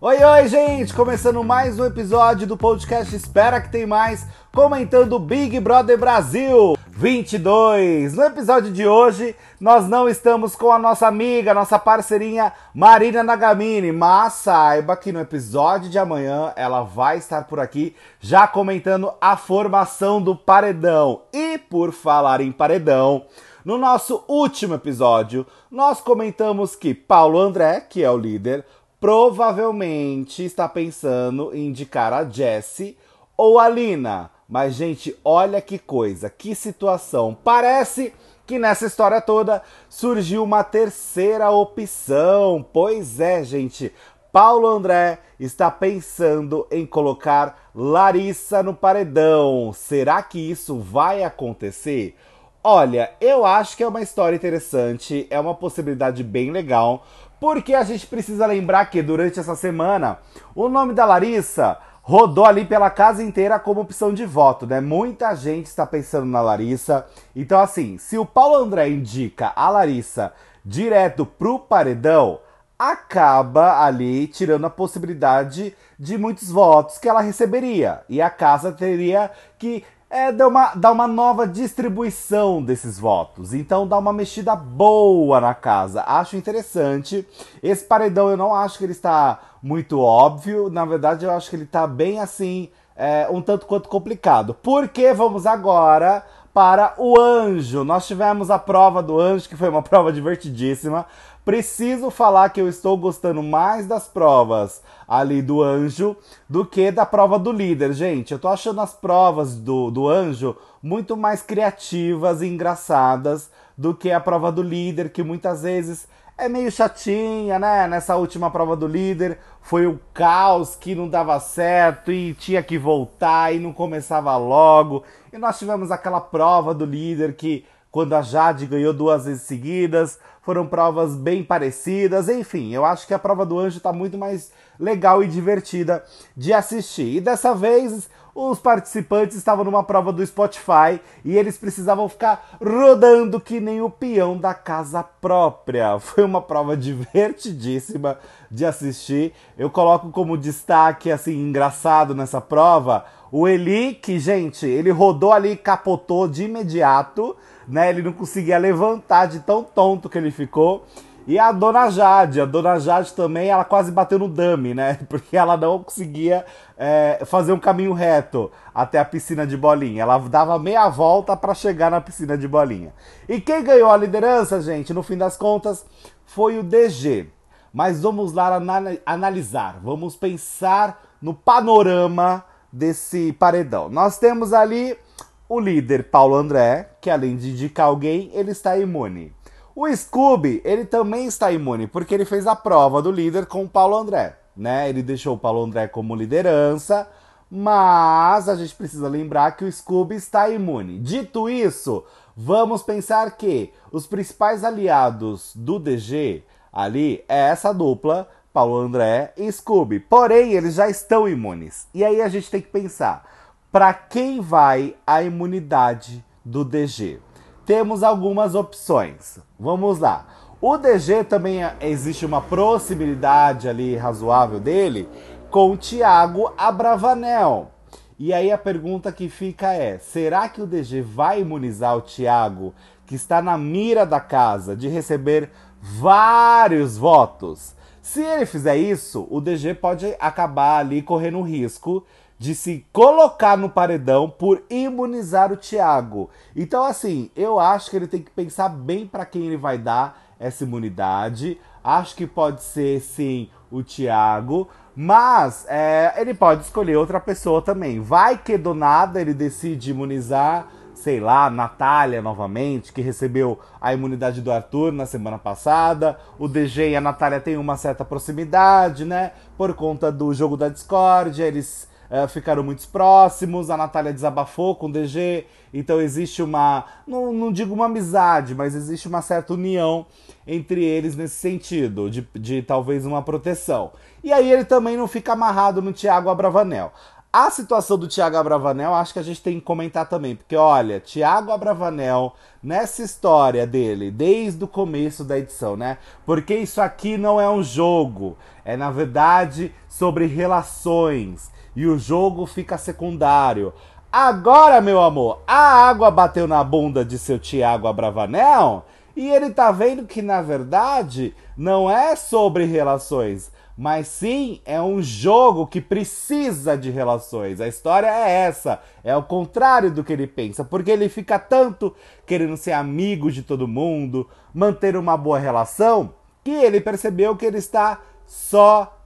Oi, oi, gente! Começando mais um episódio do podcast Espera que tem mais, comentando Big Brother Brasil 22. No episódio de hoje, nós não estamos com a nossa amiga, nossa parceirinha Marina Nagamini, mas saiba que no episódio de amanhã ela vai estar por aqui já comentando a formação do paredão. E por falar em paredão, no nosso último episódio, nós comentamos que Paulo André, que é o líder, provavelmente está pensando em indicar a Jessie ou a Lina. Mas, gente, olha que coisa, que situação. Parece que nessa história toda surgiu uma terceira opção. Pois é, gente. Paulo André está pensando em colocar Larissa no paredão. Será que isso vai acontecer? Olha, eu acho que é uma história interessante, é uma possibilidade bem legal, porque a gente precisa lembrar que durante essa semana o nome da Larissa rodou ali pela casa inteira como opção de voto, né? Muita gente está pensando na Larissa. Então, assim, se o Paulo André indica a Larissa direto pro paredão, acaba ali tirando a possibilidade de muitos votos que ela receberia. E a casa teria que é dar uma, dar uma nova distribuição desses votos. Então dá uma mexida boa na casa. Acho interessante. Esse paredão eu não acho que ele está muito óbvio. Na verdade, eu acho que ele está bem assim, é, um tanto quanto complicado. Porque vamos agora para o anjo. Nós tivemos a prova do anjo, que foi uma prova divertidíssima. Preciso falar que eu estou gostando mais das provas ali do anjo do que da prova do líder, gente. Eu tô achando as provas do, do anjo muito mais criativas e engraçadas do que a prova do líder, que muitas vezes é meio chatinha, né? Nessa última prova do líder foi o caos que não dava certo e tinha que voltar e não começava logo. E nós tivemos aquela prova do líder que quando a Jade ganhou duas vezes seguidas, foram provas bem parecidas, enfim, eu acho que a prova do anjo está muito mais legal e divertida de assistir. E dessa vez os participantes estavam numa prova do Spotify e eles precisavam ficar rodando que nem o peão da casa própria. Foi uma prova divertidíssima de assistir. Eu coloco como destaque assim engraçado nessa prova o Eli, que gente, ele rodou ali, capotou de imediato né? Ele não conseguia levantar de tão tonto que ele ficou. E a dona Jade, a dona Jade também, ela quase bateu no dummy, né? Porque ela não conseguia é, fazer um caminho reto até a piscina de bolinha. Ela dava meia volta para chegar na piscina de bolinha. E quem ganhou a liderança, gente, no fim das contas, foi o DG. Mas vamos lá analisar, vamos pensar no panorama desse paredão. Nós temos ali o líder Paulo André, que além de indicar alguém, ele está imune. O Scooby, ele também está imune, porque ele fez a prova do líder com o Paulo André, né? Ele deixou o Paulo André como liderança, mas a gente precisa lembrar que o Scooby está imune. Dito isso, vamos pensar que os principais aliados do DG ali é essa dupla, Paulo André e Scooby. Porém, eles já estão imunes. E aí a gente tem que pensar para quem vai a imunidade do DG? Temos algumas opções. Vamos lá. O DG também é, existe uma possibilidade ali razoável dele com o Thiago Abravanel. E aí a pergunta que fica é: será que o DG vai imunizar o Thiago, que está na mira da casa de receber vários votos? Se ele fizer isso, o DG pode acabar ali correndo risco de se colocar no paredão por imunizar o Thiago. Então, assim, eu acho que ele tem que pensar bem para quem ele vai dar essa imunidade. Acho que pode ser, sim, o Thiago. Mas é, ele pode escolher outra pessoa também. Vai que do nada ele decide imunizar, sei lá, Natália novamente, que recebeu a imunidade do Arthur na semana passada. O DG e a Natália têm uma certa proximidade, né? Por conta do jogo da Discord, eles uh, ficaram muito próximos, a Natália desabafou com o DG, então existe uma, não, não digo uma amizade, mas existe uma certa união entre eles nesse sentido, de, de talvez uma proteção. E aí ele também não fica amarrado no Thiago Abravanel. A situação do Thiago Abravanel, acho que a gente tem que comentar também, porque olha, Thiago Abravanel, nessa história dele, desde o começo da edição, né? Porque isso aqui não é um jogo, é na verdade sobre relações, e o jogo fica secundário. Agora, meu amor, a água bateu na bunda de seu Thiago Abravanel e ele tá vendo que na verdade não é sobre relações mas sim é um jogo que precisa de relações. A história é essa, é o contrário do que ele pensa, porque ele fica tanto querendo ser amigo de todo mundo, manter uma boa relação, que ele percebeu que ele está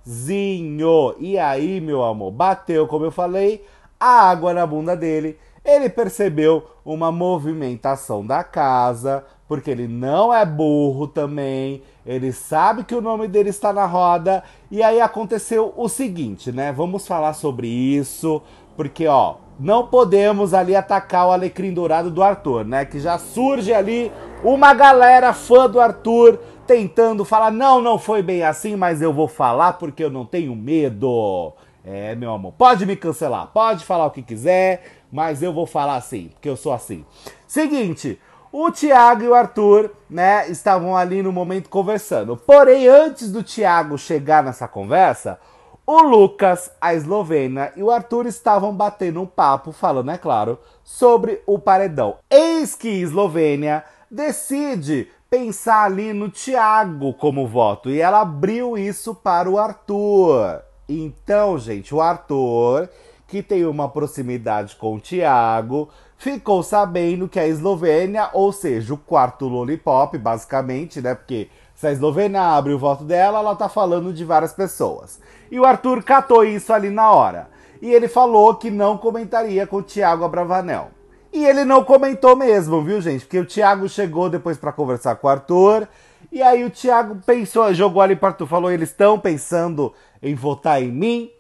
sozinho. E aí, meu amor, bateu, como eu falei, a água na bunda dele. Ele percebeu uma movimentação da casa, porque ele não é burro também ele sabe que o nome dele está na roda. E aí aconteceu o seguinte, né? Vamos falar sobre isso, porque ó, não podemos ali atacar o alecrim dourado do Arthur, né? Que já surge ali uma galera fã do Arthur tentando falar: não, não foi bem assim, mas eu vou falar porque eu não tenho medo. É, meu amor, pode me cancelar, pode falar o que quiser, mas eu vou falar assim, porque eu sou assim. Seguinte, o Thiago e o Arthur, né, estavam ali no momento conversando. Porém, antes do Thiago chegar nessa conversa, o Lucas, a Eslovênia e o Arthur estavam batendo um papo, falando, é claro, sobre o paredão. Eis que Eslovênia decide pensar ali no Thiago como voto e ela abriu isso para o Arthur. Então, gente, o Arthur, que tem uma proximidade com o Thiago, ficou sabendo que a Eslovênia, ou seja, o quarto lollipop, basicamente, né? Porque se a Eslovênia abre o voto dela, ela tá falando de várias pessoas. E o Arthur catou isso ali na hora. E ele falou que não comentaria com o Thiago Abravanel. E ele não comentou mesmo, viu, gente? Porque o Thiago chegou depois para conversar com o Arthur. E aí o Thiago pensou, jogou ali para Arthur, falou: eles estão pensando em votar em mim.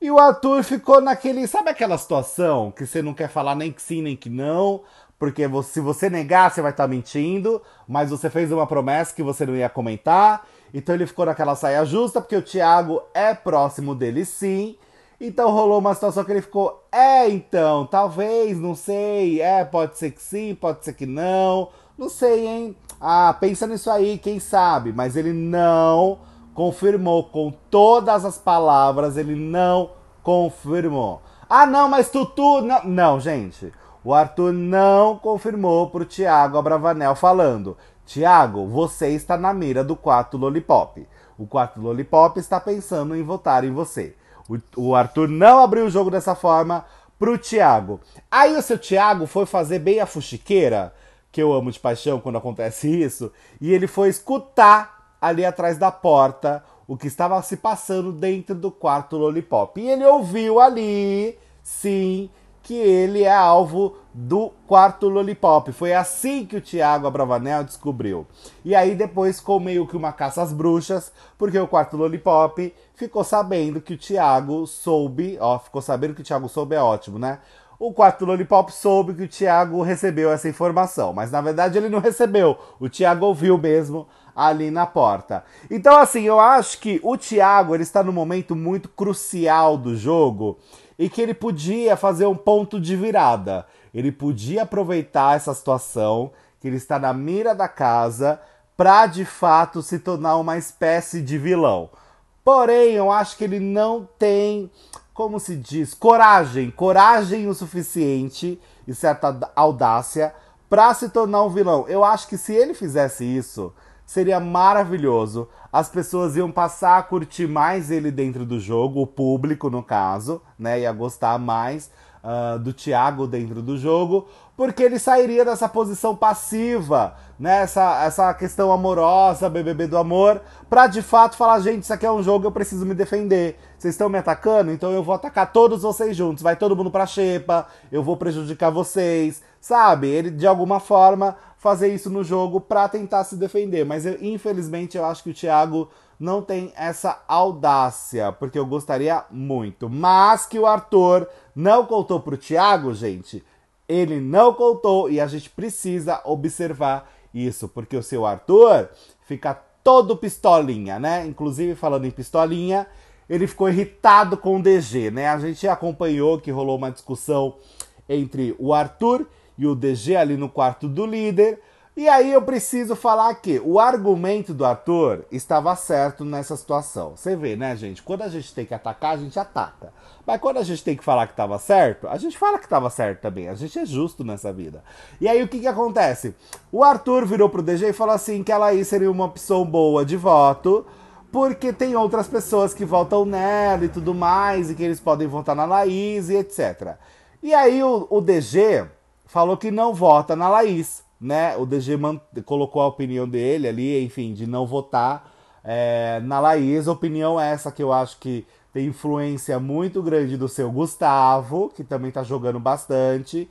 E o Arthur ficou naquele. Sabe aquela situação que você não quer falar nem que sim nem que não? Porque se você negar, você vai estar tá mentindo, mas você fez uma promessa que você não ia comentar. Então ele ficou naquela saia justa, porque o Thiago é próximo dele sim. Então rolou uma situação que ele ficou, é então, talvez, não sei, é, pode ser que sim, pode ser que não, não sei, hein? Ah, pensa nisso aí, quem sabe? Mas ele não confirmou com todas as palavras, ele não confirmou. Ah, não, mas Tutu. Não, não gente. O Arthur não confirmou pro Thiago Abravanel falando: Thiago, você está na mira do quarto Lollipop. O quarto Lollipop está pensando em votar em você. O, o Arthur não abriu o jogo dessa forma pro Thiago. Aí o seu Thiago foi fazer bem a fuxiqueira, que eu amo de paixão quando acontece isso, e ele foi escutar ali atrás da porta o que estava se passando dentro do quarto Lollipop. E ele ouviu ali, sim, que ele é alvo do quarto Lollipop. Foi assim que o Thiago Abravanel descobriu. E aí depois ficou meio que uma caça às bruxas, porque o quarto Lollipop ficou sabendo que o Thiago soube, ó, ficou sabendo que o Thiago soube é ótimo, né? O quarto Lollipop soube que o Thiago recebeu essa informação, mas na verdade ele não recebeu. O Thiago ouviu mesmo ali na porta. Então, assim, eu acho que o Thiago ele está num momento muito crucial do jogo e que ele podia fazer um ponto de virada. Ele podia aproveitar essa situação, que ele está na mira da casa, para de fato se tornar uma espécie de vilão. Porém, eu acho que ele não tem, como se diz, coragem, coragem o suficiente e certa audácia para se tornar um vilão. Eu acho que se ele fizesse isso, seria maravilhoso. As pessoas iam passar a curtir mais ele dentro do jogo, o público no caso, né? Ia gostar mais uh, do Thiago dentro do jogo, porque ele sairia dessa posição passiva, né? Essa, essa questão amorosa, BBB do amor, pra de fato falar: gente, isso aqui é um jogo, eu preciso me defender. Vocês estão me atacando, então eu vou atacar todos vocês juntos. Vai todo mundo pra xepa, eu vou prejudicar vocês, sabe? Ele de alguma forma fazer isso no jogo para tentar se defender. Mas eu, infelizmente eu acho que o Thiago não tem essa audácia, porque eu gostaria muito. Mas que o Arthur não contou pro Thiago, gente, ele não contou e a gente precisa observar isso, porque o seu Arthur fica todo pistolinha, né? Inclusive falando em pistolinha, ele ficou irritado com o DG, né? A gente acompanhou que rolou uma discussão entre o Arthur e o DG ali no quarto do líder. E aí eu preciso falar que o argumento do Arthur estava certo nessa situação. Você vê, né, gente? Quando a gente tem que atacar, a gente ataca. Mas quando a gente tem que falar que estava certo, a gente fala que estava certo também. A gente é justo nessa vida. E aí o que que acontece? O Arthur virou pro DG e falou assim que ela aí seria uma opção boa de voto, porque tem outras pessoas que votam nela e tudo mais, e que eles podem votar na Laís e etc. E aí o, o DG falou que não vota na Laís né? O DG colocou a opinião dele ali, enfim, de não votar é, na Laís. Opinião essa que eu acho que tem influência muito grande do seu Gustavo, que também tá jogando bastante.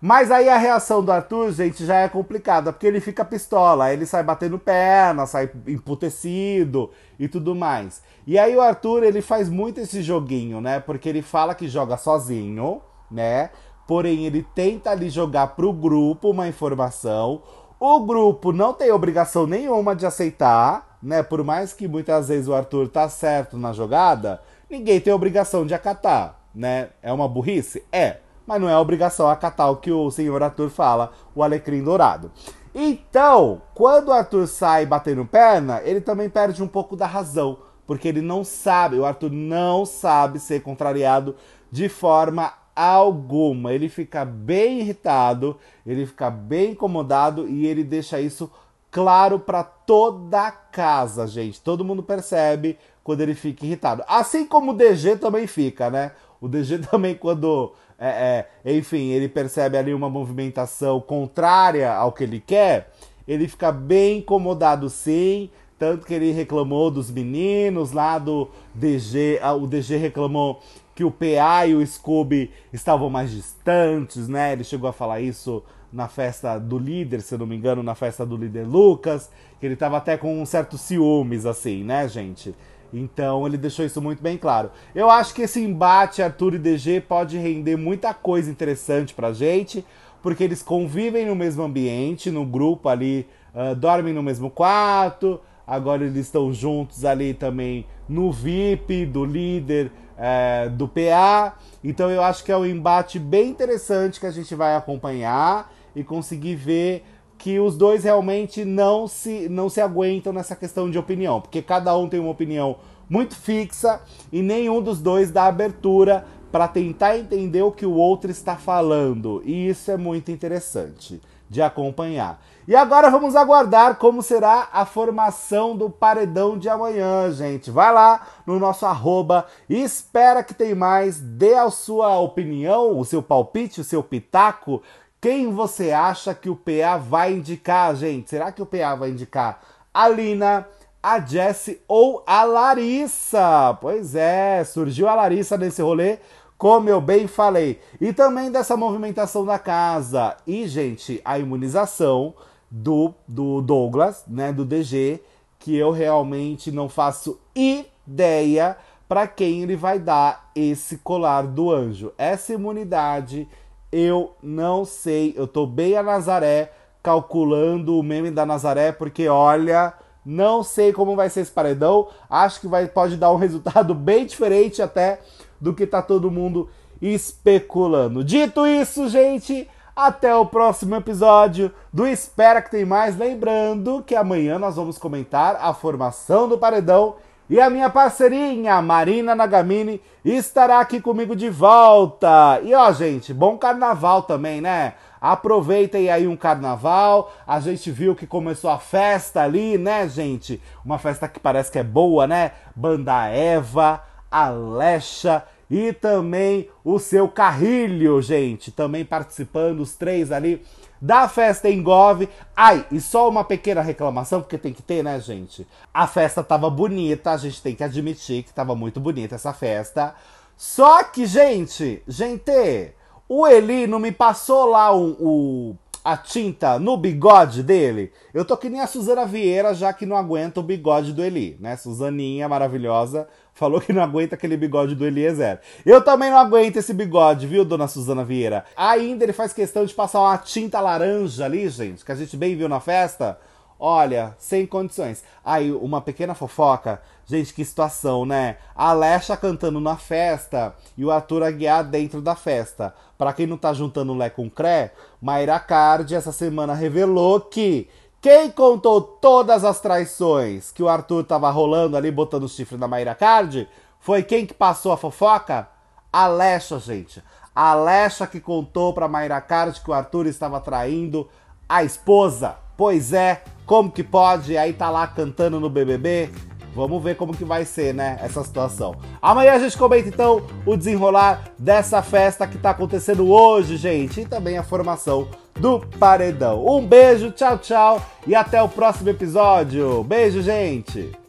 Mas aí a reação do Arthur, gente, já é complicada, porque ele fica pistola, ele sai batendo perna, sai emputecido e tudo mais. E aí o Arthur, ele faz muito esse joguinho, né? Porque ele fala que joga sozinho, né? Porém ele tenta ali jogar pro grupo uma informação. O grupo não tem obrigação nenhuma de aceitar, né? Por mais que muitas vezes o Arthur tá certo na jogada, ninguém tem obrigação de acatar, né? É uma burrice? É, mas não é obrigação acatar o que o senhor Arthur fala, o alecrim dourado. Então, quando o Arthur sai batendo perna, ele também perde um pouco da razão, porque ele não sabe, o Arthur não sabe ser contrariado de forma alguma. Ele fica bem irritado, ele fica bem incomodado e ele deixa isso claro para toda a casa, gente. Todo mundo percebe quando ele fica irritado. Assim como o DG também fica, né? O DG também, quando, é, é, enfim, ele percebe ali uma movimentação contrária ao que ele quer, ele fica bem incomodado sim. Tanto que ele reclamou dos meninos lá do DG, ah, o DG reclamou que o PA e o Scooby estavam mais distantes, né? Ele chegou a falar isso na festa do líder, se eu não me engano, na festa do líder Lucas, que ele estava até com um certo ciúmes, assim, né, gente? Então ele deixou isso muito bem claro. Eu acho que esse embate Arthur e DG pode render muita coisa interessante pra gente, porque eles convivem no mesmo ambiente, no grupo ali, uh, dormem no mesmo quarto, agora eles estão juntos ali também no VIP do líder é, do PA. Então eu acho que é um embate bem interessante que a gente vai acompanhar e conseguir ver que os dois realmente não se, não se aguentam nessa questão de opinião, porque cada um tem uma opinião muito fixa e nenhum dos dois dá abertura para tentar entender o que o outro está falando. E isso é muito interessante de acompanhar. E agora vamos aguardar como será a formação do paredão de amanhã, gente. Vai lá no nosso arroba e espera que tem mais. Dê a sua opinião, o seu palpite, o seu pitaco. Quem você acha que o PA vai indicar, gente? Será que o PA vai indicar a Lina, a Jessie ou a Larissa? Pois é, surgiu a Larissa nesse rolê como eu bem falei. E também dessa movimentação da casa. E, gente, a imunização do, do Douglas, né, do DG, que eu realmente não faço ideia para quem ele vai dar esse colar do anjo. Essa imunidade eu não sei. Eu tô bem a Nazaré calculando o meme da Nazaré, porque olha, não sei como vai ser esse paredão. Acho que vai, pode dar um resultado bem diferente até do que tá todo mundo especulando. Dito isso, gente, até o próximo episódio do Espera que tem mais. Lembrando que amanhã nós vamos comentar a formação do paredão e a minha parceirinha Marina Nagamini estará aqui comigo de volta. E ó, gente, bom carnaval também, né? Aproveitem aí um carnaval. A gente viu que começou a festa ali, né, gente? Uma festa que parece que é boa, né? Banda Eva, Alexa e também o seu Carrilho, gente, também participando, os três ali da festa em Gove. Ai, e só uma pequena reclamação, porque tem que ter, né, gente? A festa tava bonita, a gente tem que admitir que tava muito bonita essa festa. Só que, gente, gente, o Eli não me passou lá o, o a tinta no bigode dele, eu tô que nem a Suzana Vieira, já que não aguenta o bigode do Eli, né? Suzaninha maravilhosa falou que não aguenta aquele bigode do Eliezer. Eu também não aguento esse bigode, viu, dona Suzana Vieira? Ainda ele faz questão de passar uma tinta laranja ali, gente, que a gente bem viu na festa. Olha, sem condições. Aí, uma pequena fofoca. Gente, que situação, né? A Alexa cantando na festa e o Arthur Aguiar dentro da festa. Para quem não tá juntando Lé com Cré, Mayra Card essa semana revelou que quem contou todas as traições que o Arthur tava rolando ali, botando o chifre na Mayra Card, foi quem que passou a fofoca? A gente. A que contou pra Mayra Card que o Arthur estava traindo a esposa. Pois é, como que pode? Aí tá lá cantando no BBB. Vamos ver como que vai ser, né, essa situação. Amanhã a gente comenta então o desenrolar dessa festa que tá acontecendo hoje, gente, e também a formação do paredão. Um beijo, tchau, tchau e até o próximo episódio. Beijo, gente.